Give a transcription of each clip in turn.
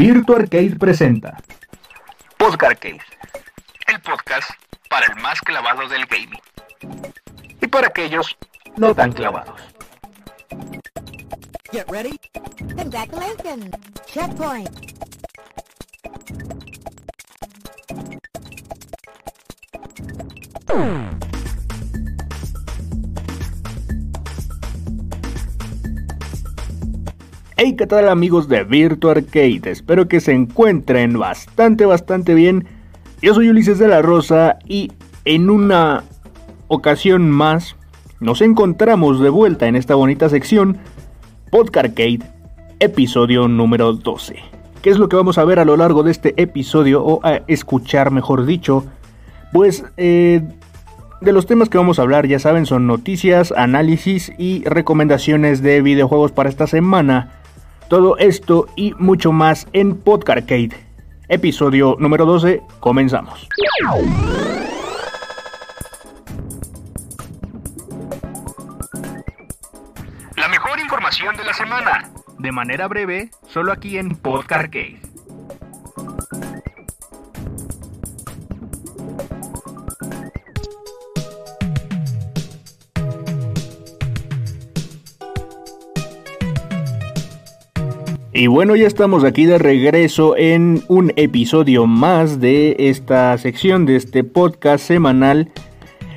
Virtua Arcade presenta Arcade, el podcast para el más clavado del gaming y para aquellos no tan clavados. Get ready. Congratulations. Checkpoint. Hey, ¿qué tal amigos de Virtua Arcade? Espero que se encuentren bastante, bastante bien. Yo soy Ulises de la Rosa y en una ocasión más nos encontramos de vuelta en esta bonita sección Podcast Arcade, episodio número 12. ¿Qué es lo que vamos a ver a lo largo de este episodio o a escuchar, mejor dicho? Pues eh, de los temas que vamos a hablar, ya saben, son noticias, análisis y recomendaciones de videojuegos para esta semana. Todo esto y mucho más en Podcast Arcade. Episodio número 12, comenzamos. La mejor información de la semana. De manera breve, solo aquí en Podcast Y bueno, ya estamos aquí de regreso en un episodio más de esta sección, de este podcast semanal.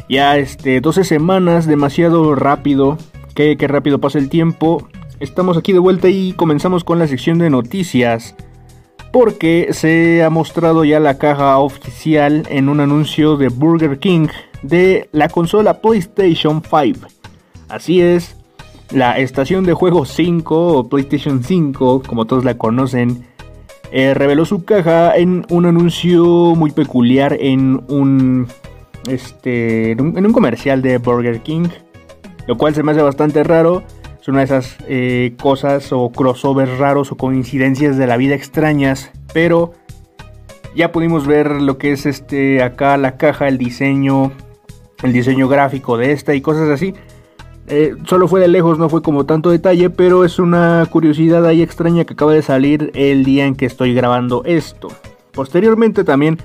Ya este, 12 semanas, demasiado rápido, que, rápido pasa el tiempo. Estamos aquí de vuelta y comenzamos con la sección de noticias. Porque se ha mostrado ya la caja oficial en un anuncio de Burger King de la consola PlayStation 5. Así es, la estación de juego 5 o PlayStation 5, como todos la conocen, eh, reveló su caja en un anuncio muy peculiar en un, este, en un, comercial de Burger King, lo cual se me hace bastante raro. Es una de esas eh, cosas o crossovers raros o coincidencias de la vida extrañas, pero ya pudimos ver lo que es este acá la caja, el diseño, el diseño gráfico de esta y cosas así. Eh, solo fue de lejos, no fue como tanto detalle, pero es una curiosidad ahí extraña que acaba de salir el día en que estoy grabando esto. Posteriormente también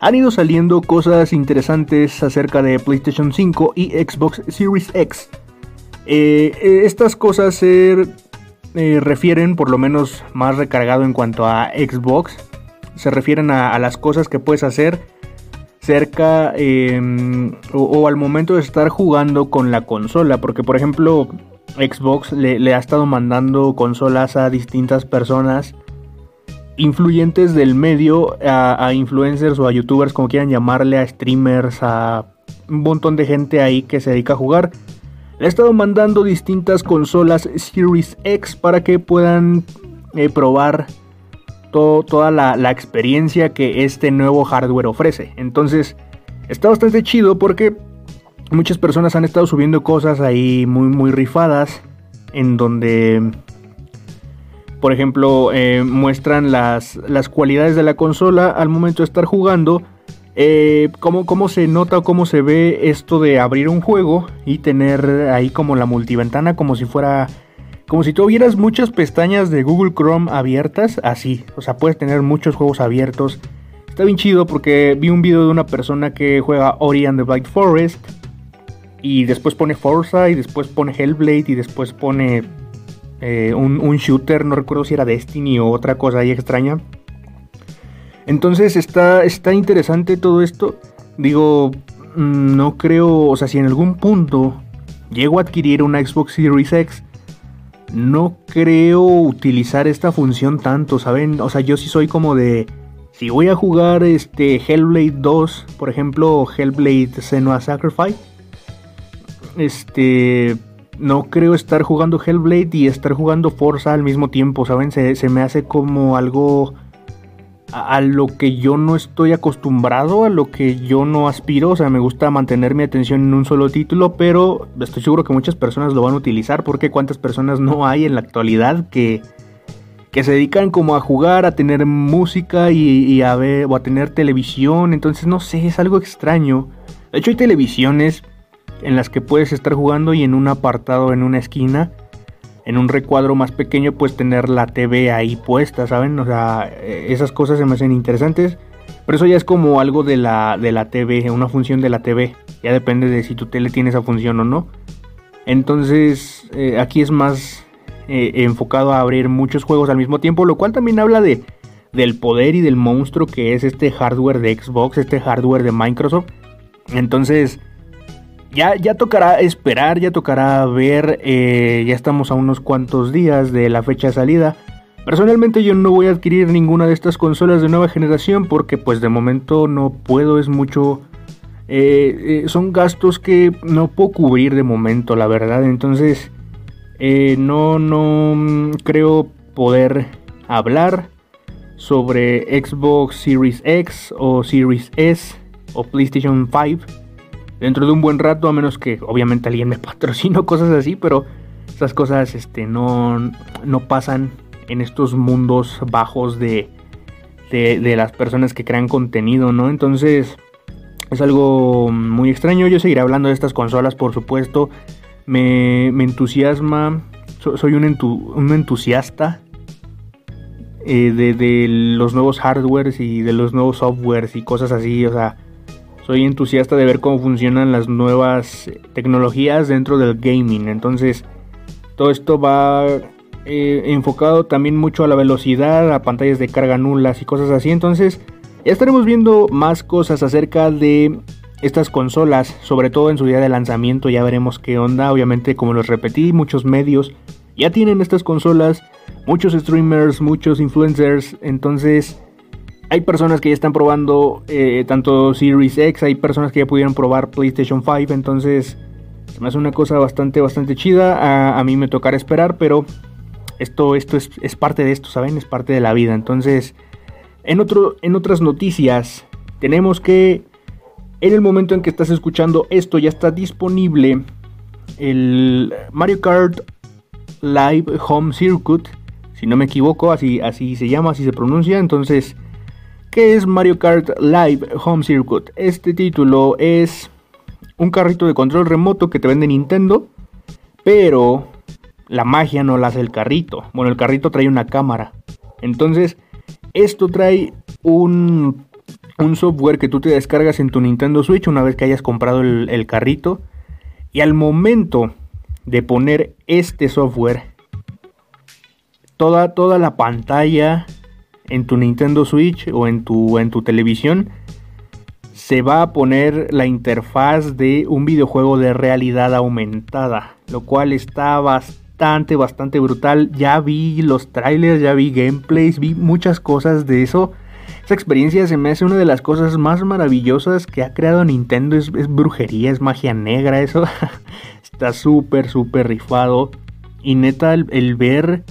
han ido saliendo cosas interesantes acerca de PlayStation 5 y Xbox Series X. Eh, eh, estas cosas se refieren, por lo menos más recargado en cuanto a Xbox, se refieren a las cosas que puedes hacer cerca em, o, al momento de estar jugando con la consola. Porque por ejemplo Xbox le, ha estado mandando consolas a distintas personas influyentes del medio, a, influencers o a youtubers como quieran llamarle, a streamers, a un montón de gente ahí que se dedica a jugar. Le ha estado mandando distintas consolas Series X para que puedan eh, probar toda la, experiencia que este nuevo hardware ofrece. Entonces, está bastante chido porque muchas personas han estado subiendo cosas ahí muy, muy rifadas. En donde, por ejemplo, eh, muestran las, las, cualidades de la consola al momento de estar jugando. Eh, cómo, cómo, se nota o cómo se ve esto de abrir un juego y tener ahí como la multiventana como si fuera como si tuvieras muchas pestañas de Google Chrome abiertas, así. O sea, puedes tener muchos juegos abiertos. Está bien chido porque vi un video de una persona que juega Ori and the Black Forest. Y después pone Forza y después pone Hellblade y después pone eh, un, shooter, no recuerdo si era Destiny o otra cosa ahí extraña. Entonces está, está interesante todo esto. Digo, mm, no creo, o sea, si en algún punto llego a adquirir una Xbox Series X, no creo utilizar esta función tanto, ¿saben? O sea, yo sí soy como de... Si voy a jugar este Hellblade 2, por ejemplo, Hellblade Senua Sacrifice, este... No creo estar jugando Hellblade y estar jugando Forza al mismo tiempo, ¿saben? Se, se me hace como algo a, lo que yo no estoy acostumbrado, a lo que yo no aspiro. O sea, me gusta mantener mi atención en un solo título, pero estoy seguro que muchas personas lo van a utilizar porque cuántas personas no hay en la actualidad que, que se dedican como a jugar, a tener música y, a ver, o a tener televisión. Entonces, no sé, es algo extraño. De hecho, hay televisiones en las que puedes estar jugando y en un apartado, en una esquina, en un recuadro más pequeño pues tener la TV ahí puesta, ¿saben? O sea, eh, esas cosas se me hacen interesantes. Pero eso ya es como algo de la, de la TV, una función de la TV. Ya depende de si tu tele tiene esa función o no. Entonces, eh, aquí es más eh, enfocado a abrir muchos juegos al mismo tiempo, lo cual también habla de, del poder y del monstruo que es este hardware de Xbox, este hardware de Microsoft. Entonces, ya, ya tocará esperar, ya tocará ver, eh, ya estamos a unos cuantos días de la fecha de salida. Personalmente yo no voy a adquirir ninguna de estas consolas de nueva generación porque pues de momento no puedo, es mucho... Eh, eh, son gastos que no puedo cubrir de momento, la verdad. Entonces no, no creo poder hablar sobre Xbox Series X o Series S o PlayStation 5 dentro de un buen rato, a menos que obviamente alguien me patrocine o cosas así, pero esas cosas este, no, no pasan en estos mundos bajos de, de, las personas que crean contenido, ¿no? Entonces es algo muy extraño. Yo seguiré hablando de estas consolas, por supuesto. Me, entusiasma, soy un, un entusiasta eh, de, de, los nuevos hardwares y de los nuevos softwares y cosas así. O sea, soy entusiasta de ver cómo funcionan las nuevas tecnologías dentro del gaming. Entonces, todo esto va eh, enfocado también mucho a la velocidad, a pantallas de carga nulas y cosas así. Entonces, ya estaremos viendo más cosas acerca de estas consolas, sobre todo en su día de lanzamiento. Ya veremos qué onda. Obviamente, como los repetí, muchos medios ya tienen estas consolas, muchos streamers, muchos influencers. Entonces, hay personas que ya están probando eh, tanto Series X, hay personas que ya pudieron probar PlayStation 5. Entonces, se me hace una cosa bastante, bastante chida. A, mí me tocará esperar, pero esto, esto es, parte de esto, ¿saben? Es parte de la vida. Entonces, en, otro, en otras noticias, tenemos que en el momento en que estás escuchando esto ya está disponible el Mario Kart Live Home Circuit. Si no me equivoco, así, así se llama, así se pronuncia. Entonces, ¿qué es Mario Kart Live Home Circuit? Este título es un carrito de control remoto que te vende Nintendo, pero la magia no la hace el carrito. Bueno, el carrito trae una cámara. Entonces, esto trae un, un software que tú te descargas en tu Nintendo Switch una vez que hayas comprado el, carrito. Y al momento de poner este software, toda, toda la pantalla en tu Nintendo Switch o en tu, en tu televisión se va a poner la interfaz de un videojuego de realidad aumentada, lo cual está bastante bastante, brutal. Ya vi los trailers, ya vi gameplays, vi muchas cosas de eso. Esa experiencia se me hace una de las cosas más maravillosas que ha creado Nintendo. Es, brujería, es magia negra, eso. Está súper, súper rifado. Y neta, el, ver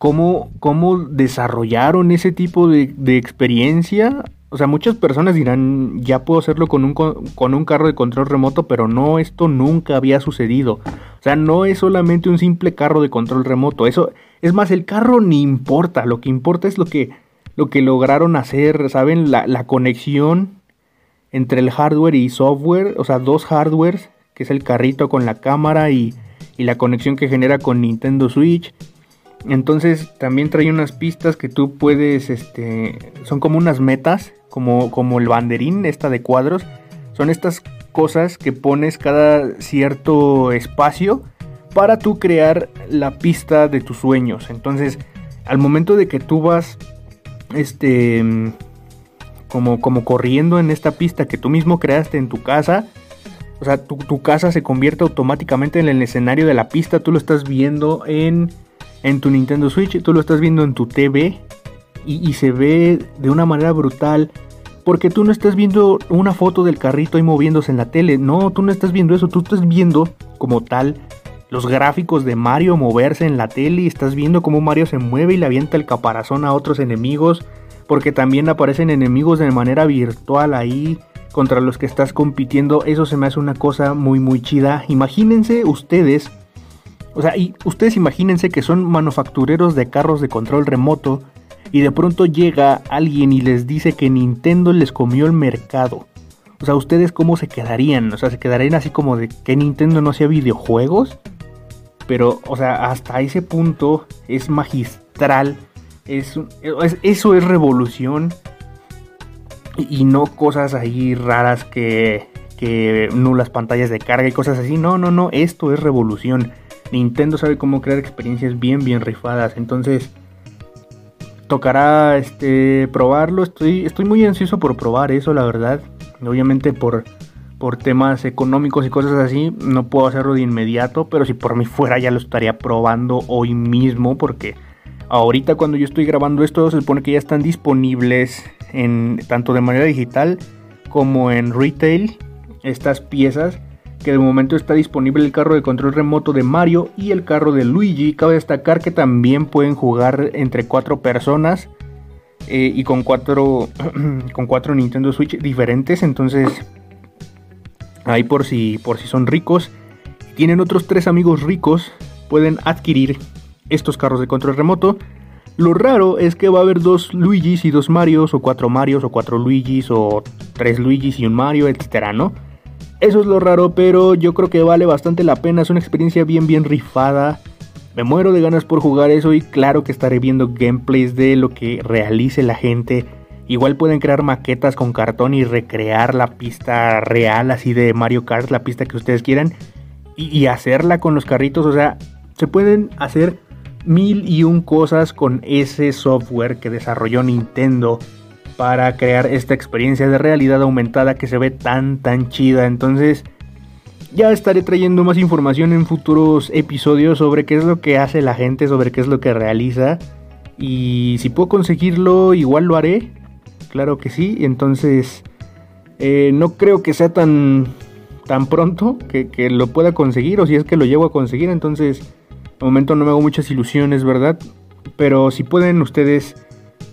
cómo, cómo desarrollaron ese tipo de, de experiencia o sea, muchas personas dirán, ya puedo hacerlo con un, con un carro de control remoto, pero no, esto nunca había sucedido. O sea, no es solamente un simple carro de control remoto. Eso, es más, el carro ni importa. Lo que importa es lo que, lo que lograron hacer, ¿saben? La, la conexión entre el hardware y software. O sea, dos hardwares, que es el carrito con la cámara y, y la conexión que genera con Nintendo Switch. Entonces también trae unas pistas que tú puedes, este, son como unas metas como, como el banderín, esta de cuadros, son estas cosas que pones cada cierto espacio para tú crear la pista de tus sueños. Entonces, al momento de que tú vas, este, como, como corriendo en esta pista que tú mismo creaste en tu casa, o sea, tu, tu, casa se convierte automáticamente en el escenario de la pista, tú lo estás viendo en, en tu Nintendo Switch, tú lo estás viendo en tu TV y, se ve de una manera brutal. Porque tú no estás viendo una foto del carrito ahí moviéndose en la tele. No, tú no estás viendo eso. Tú estás viendo como tal los gráficos de Mario moverse en la tele. Y estás viendo cómo Mario se mueve y le avienta el caparazón a otros enemigos. Porque también aparecen enemigos de manera virtual ahí contra los que estás compitiendo. Eso se me hace una cosa muy muy chida. Imagínense ustedes. O sea, y ustedes imagínense que son manufactureros de carros de control remoto y de pronto llega alguien y les dice que Nintendo les comió el mercado. O sea, ¿ustedes cómo se quedarían? O sea, ¿se quedarían así como de que Nintendo no hacía videojuegos? Pero, o sea, hasta ese punto es magistral. Es, eso es revolución. Y, no cosas ahí raras que, que nulas pantallas de carga y cosas así. No, no, no. Esto es revolución. Nintendo sabe cómo crear experiencias bien, bien rifadas. Entonces, tocará este, probarlo. Estoy, estoy muy ansioso por probar eso, la verdad. Obviamente por, por temas económicos y cosas así, no puedo hacerlo de inmediato. Pero si por mí fuera, ya lo estaría probando hoy mismo. Porque ahorita cuando yo estoy grabando esto, se supone que ya están disponibles en tanto de manera digital como en retail estas piezas que de momento está disponible el carro de control remoto de Mario y el carro de Luigi. Cabe destacar que también pueden jugar entre cuatro personas eh, y con cuatro, con cuatro Nintendo Switch diferentes. Entonces, ahí por si, por si son ricos, tienen otros tres amigos ricos, pueden adquirir estos carros de control remoto. Lo raro es que va a haber dos Luigis y dos Marios, o cuatro Marios, o cuatro Luigis, o tres Luigis y un Mario, etcétera, ¿no? Eso es lo raro, pero yo creo que vale bastante la pena. Es una experiencia bien, bien rifada. Me muero de ganas por jugar eso y claro que estaré viendo gameplays de lo que realice la gente. Igual pueden crear maquetas con cartón y recrear la pista real, así de Mario Kart, la pista que ustedes quieran, y, hacerla con los carritos. O sea, se pueden hacer mil y un cosas con ese software que desarrolló Nintendo para crear esta experiencia de realidad aumentada que se ve tan tan chida. Entonces ya estaré trayendo más información en futuros episodios sobre qué es lo que hace la gente, sobre qué es lo que realiza. Y si puedo conseguirlo, igual lo haré. Claro que sí. Entonces eh, no creo que sea tan, tan pronto que, que lo pueda conseguir. O si es que lo llevo a conseguir. Entonces, de momento no me hago muchas ilusiones, ¿verdad? Pero si pueden ustedes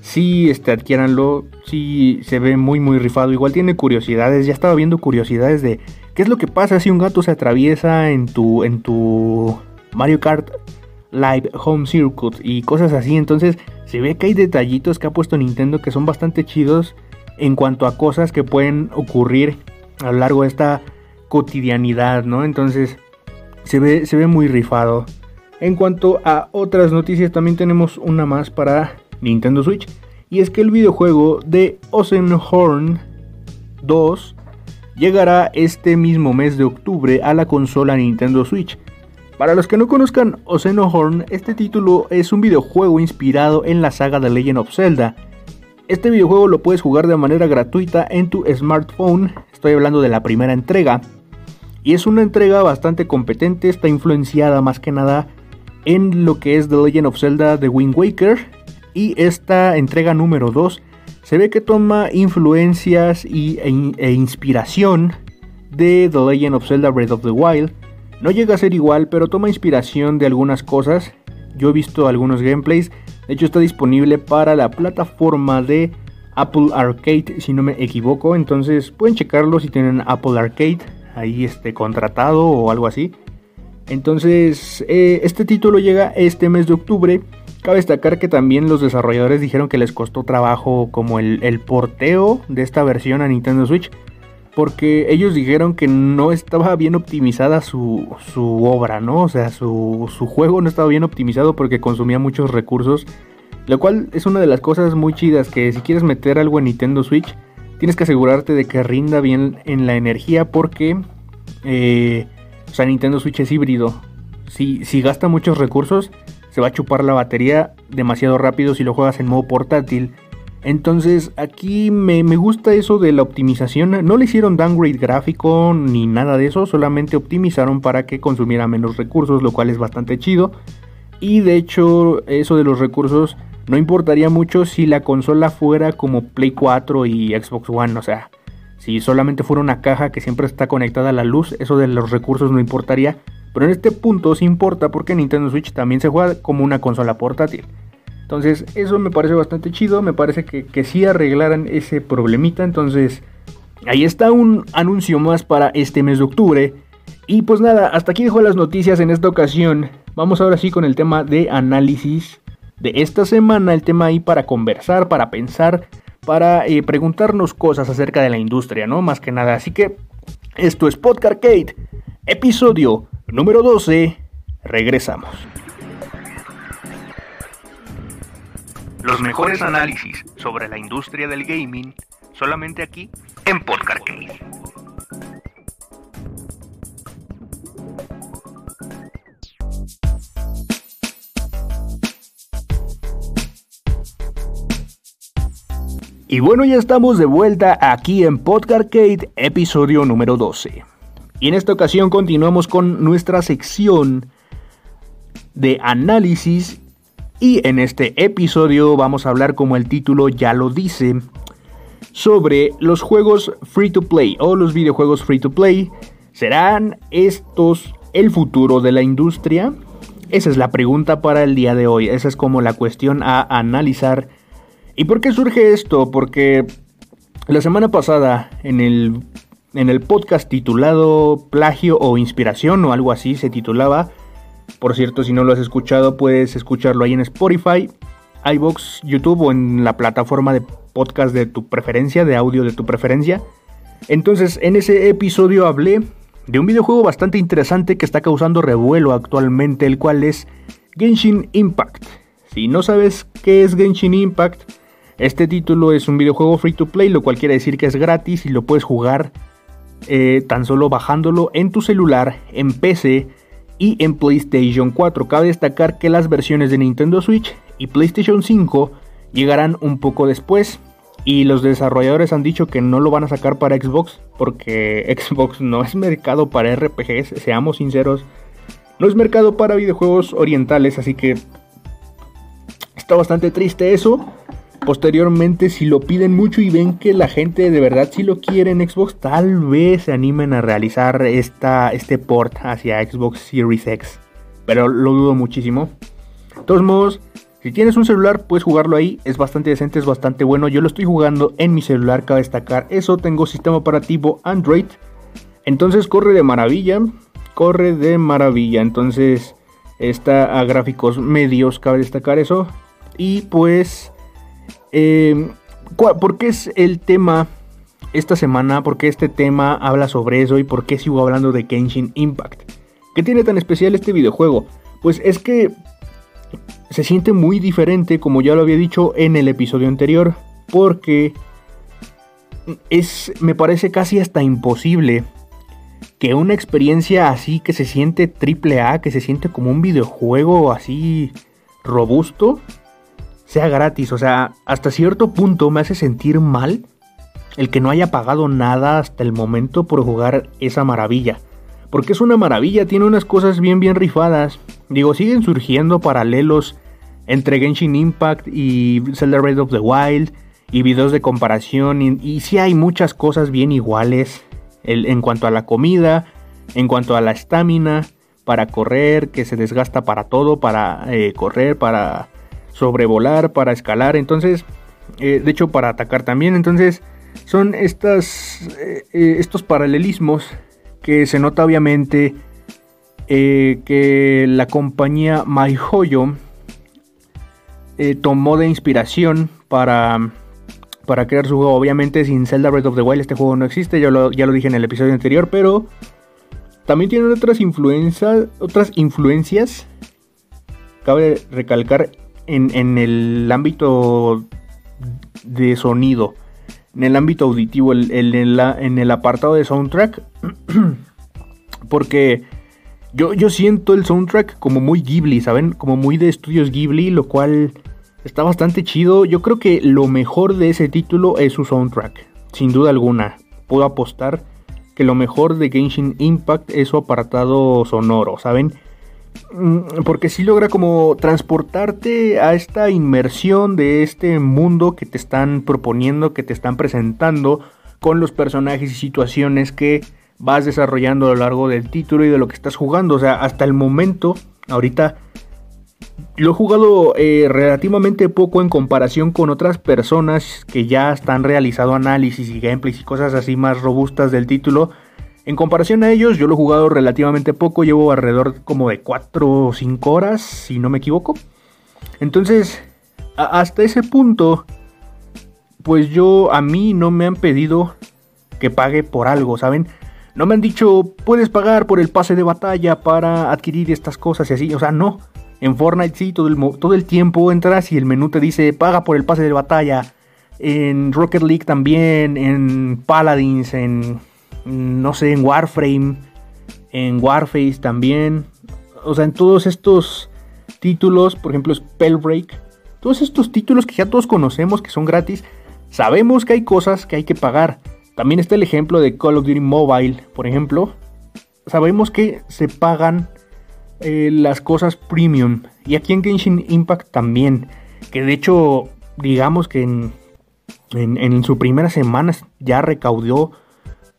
sí este, adquiéranlo, sí se ve muy muy rifado, igual tiene curiosidades, ya estaba viendo curiosidades de qué es lo que pasa si un gato se atraviesa en tu, en tu Mario Kart Live Home Circuit y cosas así, entonces se ve que hay detallitos que ha puesto Nintendo que son bastante chidos en cuanto a cosas que pueden ocurrir a lo largo de esta cotidianidad, ¿no? Entonces se ve, se ve muy rifado. En cuanto a otras noticias, también tenemos una más para Nintendo Switch. Y es que el videojuego de Oceanhorn 2 llegará este mismo mes de octubre a la consola Nintendo Switch. Para los que no conozcan Oceanhorn, este título es un videojuego inspirado en la saga de Legend of Zelda. Este videojuego lo puedes jugar de manera gratuita en tu smartphone, estoy hablando de la primera entrega, y es una entrega bastante competente, está influenciada más que nada en lo que es The Legend of Zelda The Wind Waker y esta entrega número 2 se ve que toma influencias y, e, e, inspiración de The Legend of Zelda Breath of the Wild. No llega a ser igual, pero toma inspiración de algunas cosas. Yo he visto algunos gameplays. De hecho está disponible para la plataforma de Apple Arcade, si no me equivoco. Entonces pueden checarlo si tienen Apple Arcade ahí este, contratado o algo así. Entonces eh, este título llega este mes de octubre Cabe destacar que también los desarrolladores dijeron que les costó trabajo como el, porteo de esta versión a Nintendo Switch. Porque ellos dijeron que no estaba bien optimizada su, obra, ¿no? O sea, su, su juego no estaba bien optimizado porque consumía muchos recursos. Lo cual es una de las cosas muy chidas que si quieres meter algo en Nintendo Switch, tienes que asegurarte de que rinda bien en la energía porque... Eh, o sea, Nintendo Switch es híbrido. Si, si gasta muchos recursos, se va a chupar la batería demasiado rápido si lo juegas en modo portátil. Entonces aquí me, gusta eso de la optimización. No le hicieron downgrade gráfico ni nada de eso, solamente optimizaron para que consumiera menos recursos, lo cual es bastante chido. Y de hecho eso de los recursos no importaría mucho si la consola fuera como Play 4 y Xbox One, o sea, si solamente fuera una caja que siempre está conectada a la luz, eso de los recursos no importaría. Pero en este punto sí importa porque Nintendo Switch también se juega como una consola portátil. Entonces eso me parece bastante chido, me parece que, que sí arreglaran ese problemita. Entonces ahí está un anuncio más para este mes de octubre. Y pues nada, hasta aquí dejo las noticias en esta ocasión. Vamos ahora sí con el tema de análisis de esta semana, el tema ahí para conversar, para pensar, para eh, preguntarnos cosas acerca de la industria, ¿no? Más que nada. Así que esto es Podcast Arcade, episodio número 12, Regresamos. Los mejores análisis sobre la industria del gaming solamente aquí en Podcast. Y bueno, ya estamos de vuelta aquí en Podcarcade, episodio número 12. Y en esta ocasión continuamos con nuestra sección de análisis. Y en este episodio vamos a hablar, como el título ya lo dice, sobre los juegos free to play o los videojuegos free to play. ¿Serán estos el futuro de la industria? Esa es la pregunta para el día de hoy. Esa es como la cuestión a analizar ¿Y por qué surge esto? Porque la semana pasada en el, en el podcast titulado Plagio o Inspiración o algo así se titulaba. Por cierto, si no lo has escuchado, puedes escucharlo ahí en Spotify, iBox, YouTube o en la plataforma de podcast de tu preferencia, de audio de tu preferencia. Entonces, en ese episodio hablé de un videojuego bastante interesante que está causando revuelo actualmente, el cual es Genshin Impact. Si no sabes qué es Genshin Impact, este título es un videojuego free to play, lo cual quiere decir que es gratis y lo puedes jugar eh, tan solo bajándolo en tu celular, en PC y en PlayStation 4. Cabe destacar que las versiones de Nintendo Switch y PlayStation 5 llegarán un poco después. Y los desarrolladores han dicho que no lo van a sacar para Xbox porque Xbox no es mercado para RPGs, seamos sinceros. No es mercado para videojuegos orientales, así que está bastante triste eso. Posteriormente, si lo piden mucho y ven que la gente de verdad si lo quiere en Xbox, tal vez se animen a realizar esta, este port hacia Xbox Series X. Pero lo dudo muchísimo. De todos modos, si tienes un celular, puedes jugarlo ahí. Es bastante decente, es bastante bueno. Yo lo estoy jugando en mi celular, cabe destacar. Eso, tengo sistema operativo Android. Entonces corre de maravilla. Corre de maravilla. Entonces está a gráficos medios, cabe destacar eso. Y pues eh, ¿Por qué es el tema esta semana? ¿Por qué este tema habla sobre eso? ¿Y por qué sigo hablando de Kenshin Impact? ¿Qué tiene tan especial este videojuego? Pues es que se siente muy diferente, como ya lo había dicho en el episodio anterior, porque es, me parece casi hasta imposible que una experiencia así que se siente triple A, que se siente como un videojuego así robusto, sea gratis. O sea, hasta cierto punto me hace sentir mal el que no haya pagado nada hasta el momento por jugar esa maravilla. Porque es una maravilla, tiene unas cosas bien bien rifadas. Digo, siguen surgiendo paralelos entre Genshin Impact y Zelda of the Wild y videos de comparación. Y, y sí hay muchas cosas bien iguales en cuanto a la comida, en cuanto a la estamina, para correr, que se desgasta para todo, para eh, correr, para sobrevolar, para escalar, entonces, eh, de hecho para atacar también, entonces son estas, eh, eh, estos paralelismos que se nota obviamente que la compañía MyHoyo tomó de inspiración para, para crear su juego. Obviamente sin Zelda Breath of the Wild este juego no existe, ya lo, ya lo dije en el episodio anterior, pero también tienen otras, influencias otras influencias. Cabe recalcar en, el ámbito de sonido, en el ámbito auditivo, en, el apartado de soundtrack, porque yo, yo siento el soundtrack como muy Ghibli, ¿saben? Como muy de estudios Ghibli, lo cual está bastante chido. Yo creo que lo mejor de ese título es su soundtrack, sin duda alguna. Puedo apostar que lo mejor de Genshin Impact es su apartado sonoro, ¿saben? Mm, porque sí logra como transportarte a esta inmersión de este mundo que te están proponiendo, que te están presentando con los personajes y situaciones que vas desarrollando a lo largo del título y de lo que estás jugando. O sea, hasta el momento, ahorita lo he jugado eh, relativamente poco en comparación con otras personas que ya están realizado análisis y gameplays y cosas así más robustas del título. En comparación a ellos, yo lo he jugado relativamente poco, llevo alrededor como de 4 o 5 horas, si no me equivoco. Entonces, hasta ese punto, pues yo, a mí no me han pedido que pague por algo, ¿saben? No me han dicho, puedes pagar por el pase de batalla para adquirir estas cosas y así. O sea, no. En Fortnite sí, todo el, todo el tiempo entras y el menú te dice, paga por el pase de batalla. En Rocket League también, en Paladins, en, no sé, en Warframe, en Warface también. O sea, en todos estos títulos, por ejemplo, Spellbreak. Todos estos títulos que ya todos conocemos, que son gratis, sabemos que hay cosas que hay que pagar. También está el ejemplo de Call of Duty Mobile, por ejemplo. Sabemos que se pagan eh, las cosas premium. Y aquí en Genshin Impact también. Que de hecho, digamos que en, en, su primera semana ya recaudó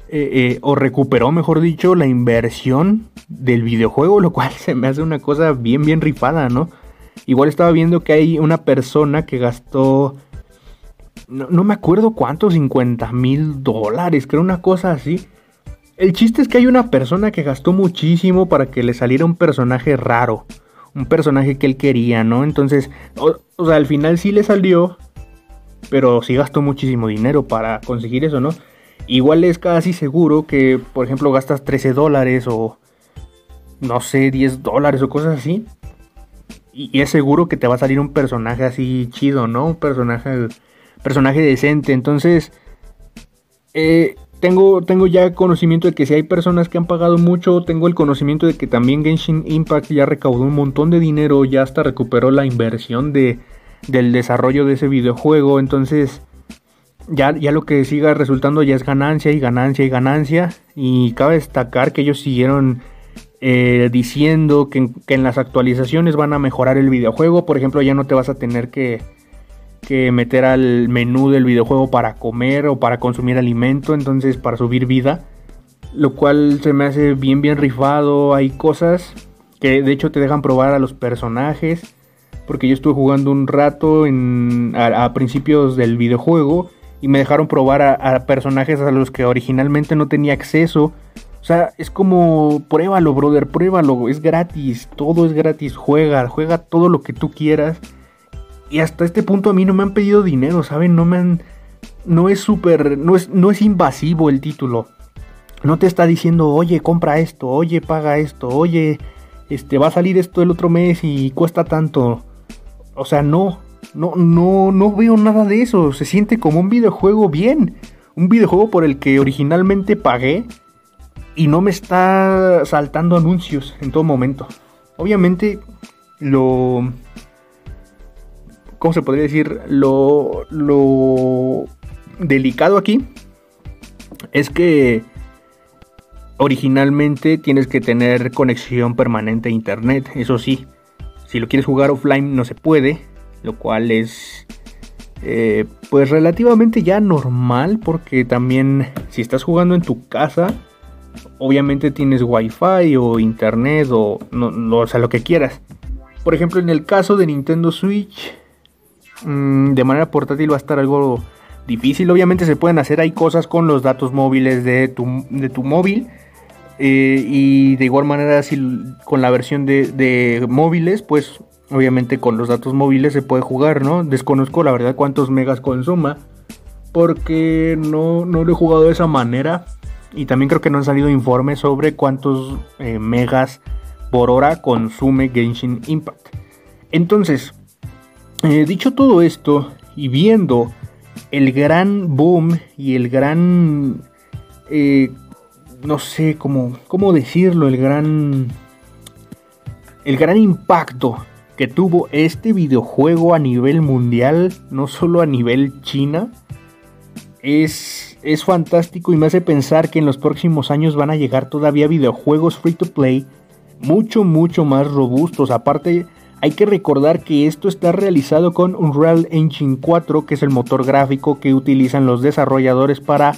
eh, eh, o recuperó, mejor dicho, la inversión del videojuego, lo cual se me hace una cosa bien, bien rifada, ¿no? Igual estaba viendo que hay una persona que gastó no, me acuerdo cuánto, 50 mil dólares, creo una cosa así. El chiste es que hay una persona que gastó muchísimo para que le saliera un personaje raro. Un personaje que él quería, ¿no? Entonces, o, sea, al final sí le salió. Pero sí gastó muchísimo dinero para conseguir eso, ¿no? Igual es casi seguro que, por ejemplo, gastas 13 dólares o, no sé, 10 dólares o cosas así. Y, es seguro que te va a salir un personaje así chido, ¿no? Un personaje personaje decente. Entonces, eh, tengo, tengo ya conocimiento de que si hay personas que han pagado mucho, tengo el conocimiento de que también Genshin Impact ya recaudó un montón de dinero, ya hasta recuperó la inversión de, del desarrollo de ese videojuego. Entonces, ya, ya lo que siga resultando ya es ganancia y ganancia y ganancia. Y cabe destacar que ellos siguieron eh, diciendo que, que en las actualizaciones van a mejorar el videojuego. Por ejemplo, ya no te vas a tener que que meter al menú del videojuego para comer o para consumir alimento, entonces para subir vida, lo cual se me hace bien bien rifado, hay cosas que de hecho te dejan probar a los personajes, porque yo estuve jugando un rato en, a, principios del videojuego y me dejaron probar a, personajes a los que originalmente no tenía acceso. O sea, es como, pruébalo, brother, pruébalo, es gratis, todo es gratis, juega, juega todo lo que tú quieras y hasta este punto a mí no me han pedido dinero, ¿saben? No me han... No es súper... No es, no es invasivo el título. No te está diciendo, oye, compra esto, oye, paga esto, oye, este, va a salir esto el otro mes y cuesta tanto. O sea, no, no, no, no veo nada de eso. Se siente como un videojuego bien. Un videojuego por el que originalmente pagué y no me está saltando anuncios en todo momento. Obviamente, lo ¿cómo se podría decir? Lo, lo delicado aquí es que originalmente tienes que tener conexión permanente a internet, eso sí. Si lo quieres jugar offline no se puede, lo cual es eh, pues relativamente ya normal porque también si estás jugando en tu casa, obviamente tienes wifi o internet o, no, o sea, lo que quieras. Por ejemplo, en el caso de Nintendo Switch, Mm, de manera portátil va a estar algo difícil. Obviamente se pueden hacer hay cosas con los datos móviles de tu, de tu móvil. Eh, y de igual manera si con la versión de, móviles, pues obviamente con los datos móviles se puede jugar, ¿no? Desconozco la verdad cuántos megas consuma. Porque no, no lo he jugado de esa manera. Y también creo que no han salido informes sobre cuántos eh, megas por hora consume Genshin Impact. Entonces, eh, dicho todo esto y viendo el gran boom y el gran, eh, no sé cómo, cómo decirlo, el gran, el gran impacto que tuvo este videojuego a nivel mundial, no solo a nivel China, es, es fantástico y me hace pensar que en los próximos años van a llegar todavía videojuegos free to play mucho, mucho más robustos. Aparte, hay que recordar que esto está realizado con Unreal Engine 4, que es el motor gráfico que utilizan los desarrolladores para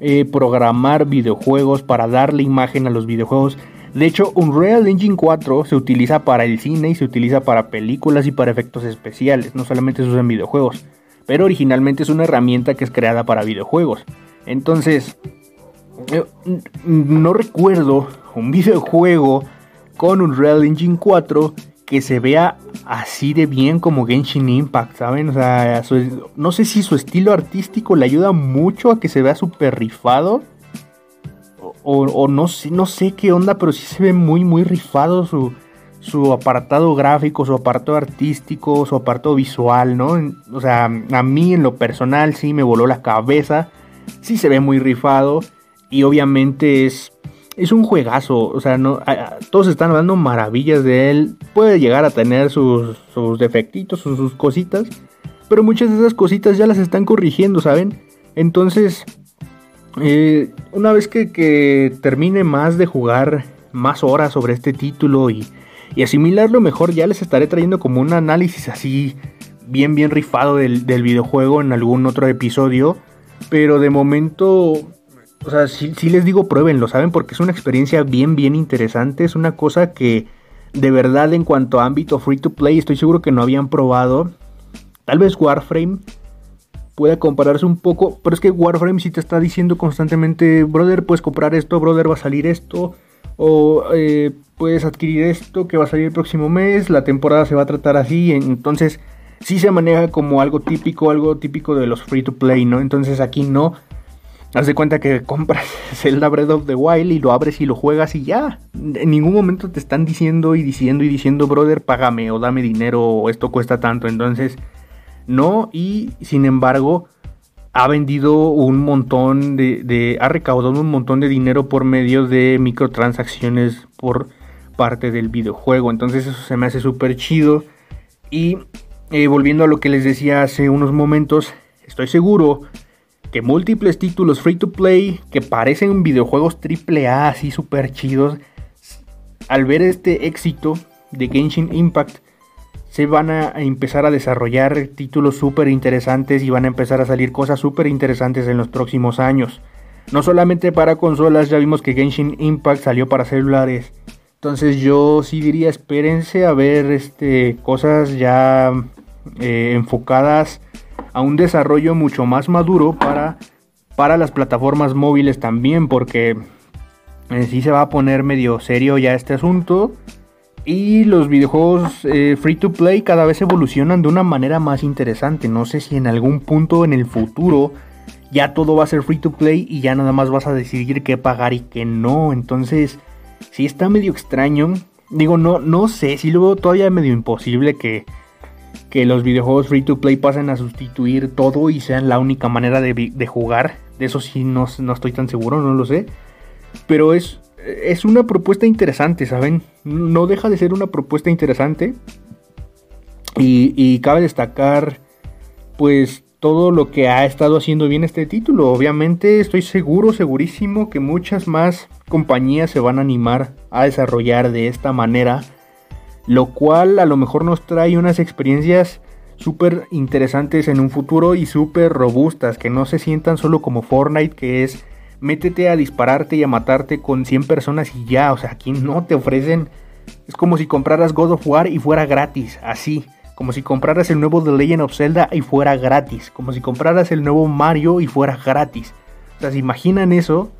eh, programar videojuegos, para darle imagen a los videojuegos. De hecho, Unreal Engine 4 se utiliza para el cine y se utiliza para películas y para efectos especiales, no solamente se usa en videojuegos, pero originalmente es una herramienta que es creada para videojuegos. Entonces, eh, no recuerdo un videojuego con Unreal Engine 4 que se vea así de bien como Genshin Impact, ¿saben? O sea, no sé si su estilo artístico le ayuda mucho a que se vea súper rifado. O, no, sé, no sé qué onda, pero sí se ve muy, muy rifado su, su apartado gráfico, su apartado artístico, su apartado visual, ¿no? O sea, a mí en lo personal sí me voló la cabeza, sí se ve muy rifado y obviamente es, es un juegazo, o sea, no, todos están hablando maravillas de él, puede llegar a tener sus, sus defectitos, sus, sus cositas, pero muchas de esas cositas ya las están corrigiendo, ¿saben? Entonces, eh, una vez que, que termine más de jugar más horas sobre este título y y asimilarlo mejor ya les estaré trayendo como un análisis así bien bien rifado del, videojuego en algún otro episodio. Pero de momento, o sea, sí, les digo pruébenlo, ¿saben? Porque es una experiencia bien bien interesante, es una cosa que de verdad en cuanto a ámbito free to play estoy seguro que no habían probado. Tal vez Warframe pueda compararse un poco, pero es que Warframe sí te está diciendo constantemente, brother, puedes comprar esto, brother, va a salir esto, o eh, puedes adquirir esto que va a salir el próximo mes, la temporada se va a tratar así, entonces sí se maneja como algo típico, algo típico de los free to play, ¿no? Entonces aquí no. Haz de cuenta que compras Zelda Breath of the Wild y lo abres y lo juegas y ya. En ningún momento te están diciendo y diciendo y diciendo, brother, págame o dame dinero o esto cuesta tanto. Entonces, no. Y sin embargo, ha vendido un montón de, ha recaudado un montón de dinero por medio de microtransacciones por parte del videojuego. Entonces eso se me hace súper chido. Y eh, volviendo a lo que les decía hace unos momentos, estoy seguro que múltiples títulos free to play que parecen videojuegos AAA así súper chidos, al ver este éxito de Genshin Impact, se van a empezar a desarrollar títulos súper interesantes y van a empezar a salir cosas súper interesantes en los próximos años. No solamente para consolas, ya vimos que Genshin Impact salió para celulares. Entonces yo sí diría espérense a ver este, cosas ya eh, enfocadas a un desarrollo mucho más maduro para, para las plataformas móviles también, porque eh, sí se va a poner medio serio ya este asunto. Y los videojuegos eh, free to play cada vez evolucionan de una manera más interesante. No sé si en algún punto en el futuro ya todo va a ser free to play y ya nada más vas a decidir qué pagar y qué no. Entonces, sí está medio extraño. Digo, no, no sé, si luego todavía medio imposible que, que los videojuegos free to play pasen a sustituir todo y sean la única manera de, de jugar. De eso sí no, no estoy tan seguro, no lo sé. Pero es, es una propuesta interesante, ¿saben? No deja de ser una propuesta interesante. Y, cabe destacar, pues, todo lo que ha estado haciendo bien este título. Obviamente estoy seguro, segurísimo que muchas más compañías se van a animar a desarrollar de esta manera. Lo cual a lo mejor nos trae unas experiencias súper interesantes en un futuro y súper robustas. Que no se sientan solo como Fortnite, que es métete a dispararte y a matarte con 100 personas y ya, o sea, aquí no te ofrecen, es como si compraras God of War y fuera gratis, así, como si compraras el nuevo The Legend of Zelda y fuera gratis, como si compraras el nuevo Mario y fuera gratis. O sea, si imaginan eso,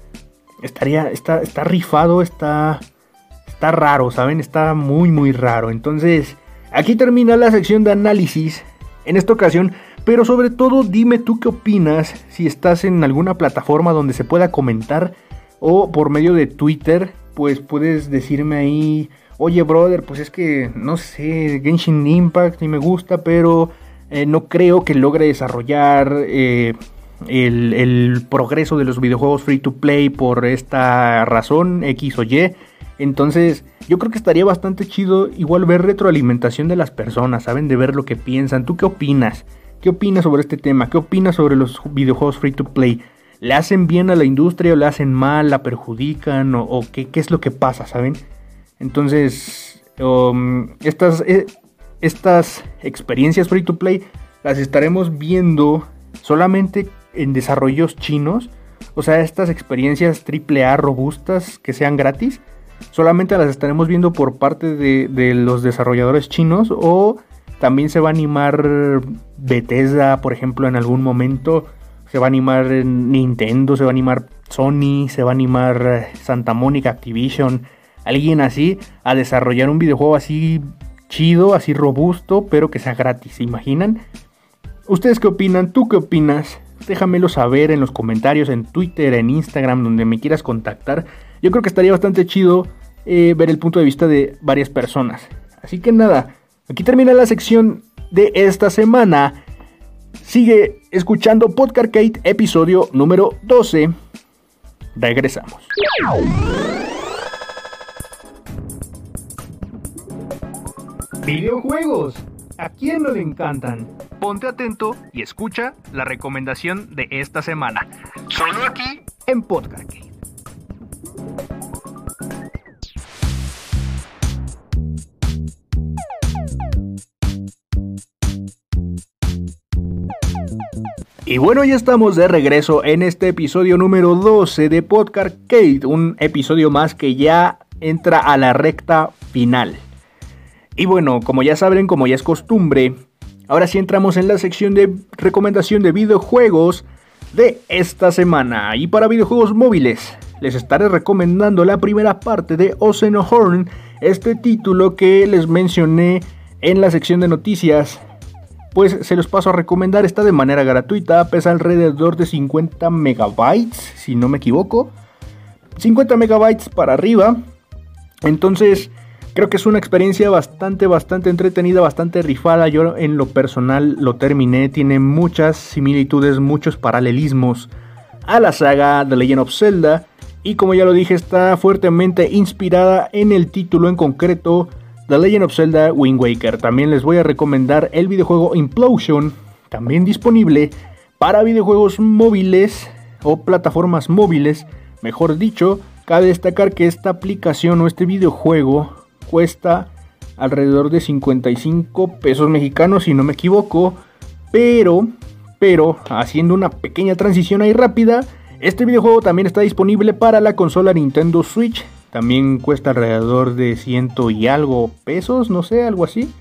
estaría, está, está rifado, está, está raro, ¿saben? Está muy, muy raro. Entonces, aquí termina la sección de análisis. En esta ocasión pero sobre todo dime tú qué opinas si estás en alguna plataforma donde se pueda comentar o por medio de Twitter, pues puedes decirme ahí, oye brother, pues es que no sé, Genshin Impact y me gusta, pero eh, no creo que logre desarrollar eh, el, el progreso de los videojuegos free to play por esta razón X o Y. Entonces, yo creo que estaría bastante chido igual ver retroalimentación de las personas, ¿saben? De ver lo que piensan. ¿Tú qué opinas? ¿Qué opinas sobre este tema? ¿Qué opinas sobre los videojuegos free to play? ¿Le hacen bien a la industria o le hacen mal? ¿La perjudican? ¿O, qué, es lo que pasa? ¿Saben? Entonces, um, estas, eh, estas experiencias free to play las estaremos viendo solamente en desarrollos chinos. O sea, estas experiencias AAA robustas que sean gratis, solamente las estaremos viendo por parte de, de los desarrolladores chinos o también se va a animar Bethesda, por ejemplo, en algún momento. Se va a animar Nintendo, se va a animar Sony, se va a animar eh, Santa Mónica, Activision, alguien así, a desarrollar un videojuego así chido, así robusto, pero que sea gratis. ¿Se imaginan? ¿Ustedes qué opinan? ¿Tú qué opinas? déjamelo saber en los comentarios, en Twitter, en Instagram, donde me quieras contactar. Yo creo que estaría bastante chido eh, ver el punto de vista de varias personas. Así que nada, aquí termina la sección de esta semana. Sigue escuchando Podcast Kate, episodio número 12. Regresamos. Videojuegos. ¿A quién no le encantan? Ponte atento y escucha la recomendación de esta semana. Solo aquí en Podcast Y bueno, ya estamos de regreso en este episodio número 12 de Podcast Kate, un episodio más que ya entra a la recta final. Y bueno, como ya saben, como ya es costumbre, ahora sí entramos en la sección de recomendación de videojuegos de esta semana. Y para videojuegos móviles, les estaré recomendando la primera parte de Horn, este título que les mencioné en la sección de noticias pues se los paso a recomendar. Está de manera gratuita, pesa alrededor de 50 megabytes, si no me equivoco. 50 megabytes para arriba. Entonces, creo que es una experiencia bastante, bastante entretenida, bastante rifada. Yo en lo personal lo terminé. Tiene muchas similitudes, muchos paralelismos a la saga The Legend of Zelda. Y como ya lo dije, está fuertemente inspirada en el título en concreto The Legend of Zelda Wind Waker. También les voy a recomendar el videojuego Implosion, también disponible para videojuegos móviles o plataformas móviles, mejor dicho. Cabe destacar que esta aplicación o este videojuego cuesta alrededor de 55 pesos mexicanos si no me equivoco, pero pero haciendo una pequeña transición ahí rápida, este videojuego también está disponible para la consola Nintendo Switch también cuesta alrededor de ciento y algo pesos, no sé, algo así.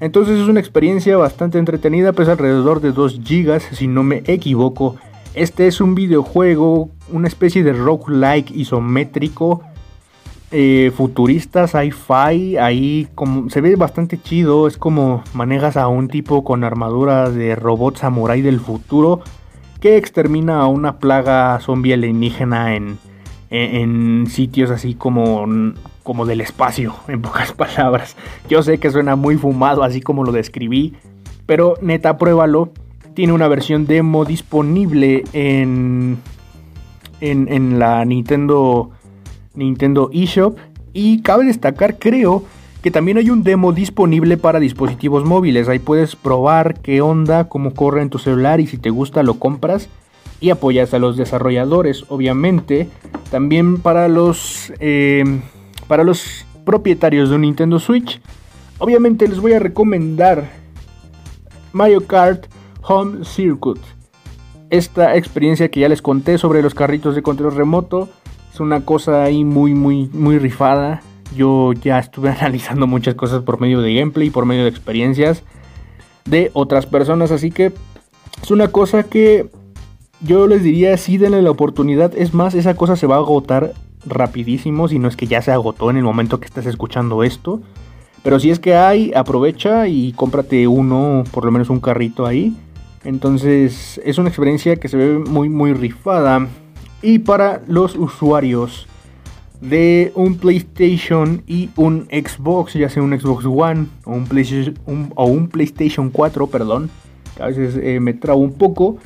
Entonces es una experiencia bastante entretenida, pesa alrededor de 2 GB si no me equivoco. Este es un videojuego, una especie de roguelike isométrico, eh, futurista, sci-fi, ahí como, se ve bastante chido, es como manejas a un tipo con armadura de robot samurai del futuro que extermina a una plaga zombie alienígena en, en, sitios así como, como del espacio, en pocas palabras. Yo sé que suena muy fumado así como lo describí, pero neta, pruébalo. Tiene una versión demo disponible en, en, en la Nintendo, Nintendo eShop. Y cabe destacar, creo, que también hay un demo disponible para dispositivos móviles. Ahí puedes probar qué onda, cómo corre en tu celular y si te gusta lo compras y apoyas a los desarrolladores, obviamente. También para los, eh, para los propietarios de un Nintendo Switch, obviamente les voy a recomendar Mario Kart Home Circuit. Esta experiencia que ya les conté sobre los carritos de control remoto es una cosa ahí muy, muy, muy rifada. Yo ya estuve analizando muchas cosas por medio de gameplay, por medio de experiencias de otras personas, así que es una cosa que yo les diría, sí, denle la oportunidad. Es más, esa cosa se va a agotar rapidísimo, si no es que ya se agotó en el momento que estás escuchando esto. Pero si es que hay, aprovecha y cómprate uno, por lo menos un carrito ahí. Entonces es una experiencia que se ve muy muy rifada. Y para los usuarios de un PlayStation y un Xbox, ya sea un Xbox One o un PlayStation, o un PlayStation 4, perdón, a veces eh, me trabo un poco.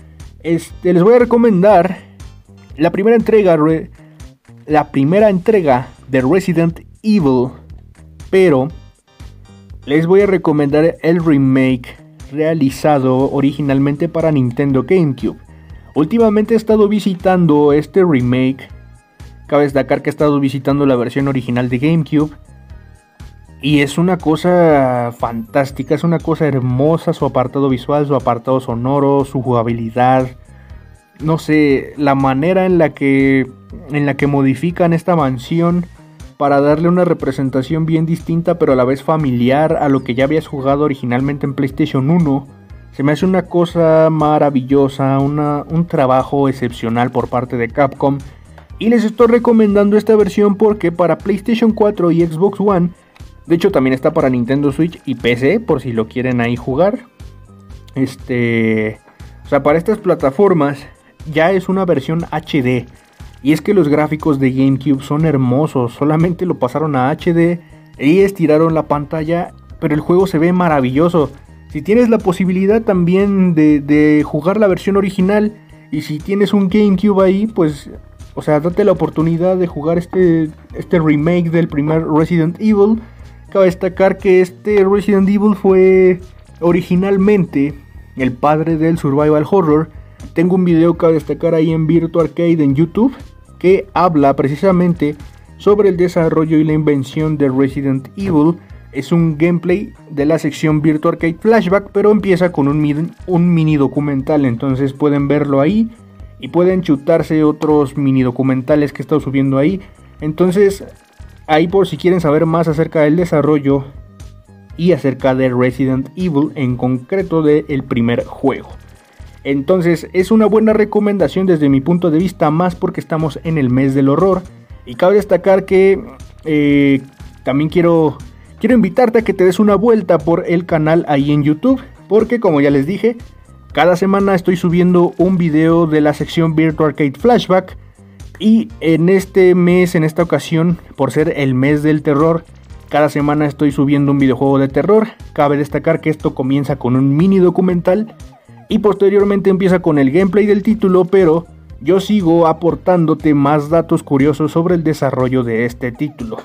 Este, les voy a recomendar la primera entrega, la primera entrega de Resident Evil, pero les voy a recomendar el remake realizado originalmente para Nintendo GameCube. Últimamente he estado visitando este remake. Cabe destacar que he estado visitando la versión original de GameCube. Y es una cosa fantástica, es una cosa hermosa su apartado visual, su apartado sonoro, su jugabilidad. No sé, la manera en la que en la que modifican esta mansión para darle una representación bien distinta pero a la vez familiar a lo que ya habías jugado originalmente en PlayStation 1. Se me hace una cosa maravillosa, un trabajo excepcional por parte de Capcom. Y les estoy recomendando esta versión porque para PlayStation 4 y Xbox One de hecho, también está para Nintendo Switch y PC, por si lo quieren ahí jugar. Este. O sea, para estas plataformas ya es una versión HD. Y es que los gráficos de GameCube son hermosos, solamente lo pasaron a HD y estiraron la pantalla, pero el juego se ve maravilloso. Si tienes la posibilidad también de, jugar la versión original y si tienes un GameCube ahí, pues, o sea, date la oportunidad de jugar este, este remake del primer Resident Evil. Cabe destacar que este Resident Evil fue originalmente el padre del survival horror. Tengo un video que destacar ahí en Virtual Arcade en YouTube que habla precisamente sobre el desarrollo y la invención de Resident Evil. Es un gameplay de la sección Virtual Arcade Flashback, pero empieza con un, mini documental, entonces pueden verlo ahí y pueden chutarse otros mini documentales que he estado subiendo ahí. Entonces, ahí por si quieren saber más acerca del desarrollo y acerca de Resident Evil, en concreto del primer juego. Entonces es una buena recomendación desde mi punto de vista, más porque estamos en el mes del horror. Y cabe destacar que eh, también quiero, quiero invitarte a que te des una vuelta por el canal ahí en YouTube, porque como ya les dije, cada semana estoy subiendo un video de la sección Virtual Arcade Flashback. Y en este mes, en esta ocasión, por ser el mes del terror, cada semana estoy subiendo un videojuego de terror. Cabe destacar que esto comienza con un mini documental y posteriormente empieza con el gameplay del título, pero yo sigo aportándote más datos curiosos sobre el desarrollo de este título.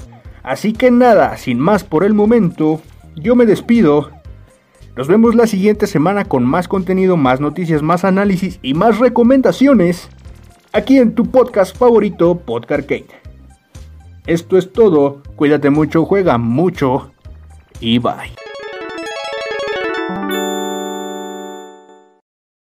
Así que nada, sin más por el momento, yo me despido. Nos vemos la siguiente semana con más contenido, más noticias, más análisis y más recomendaciones aquí en tu podcast favorito, Podcast Kate. Esto es todo, cuídate mucho, juega mucho y bye.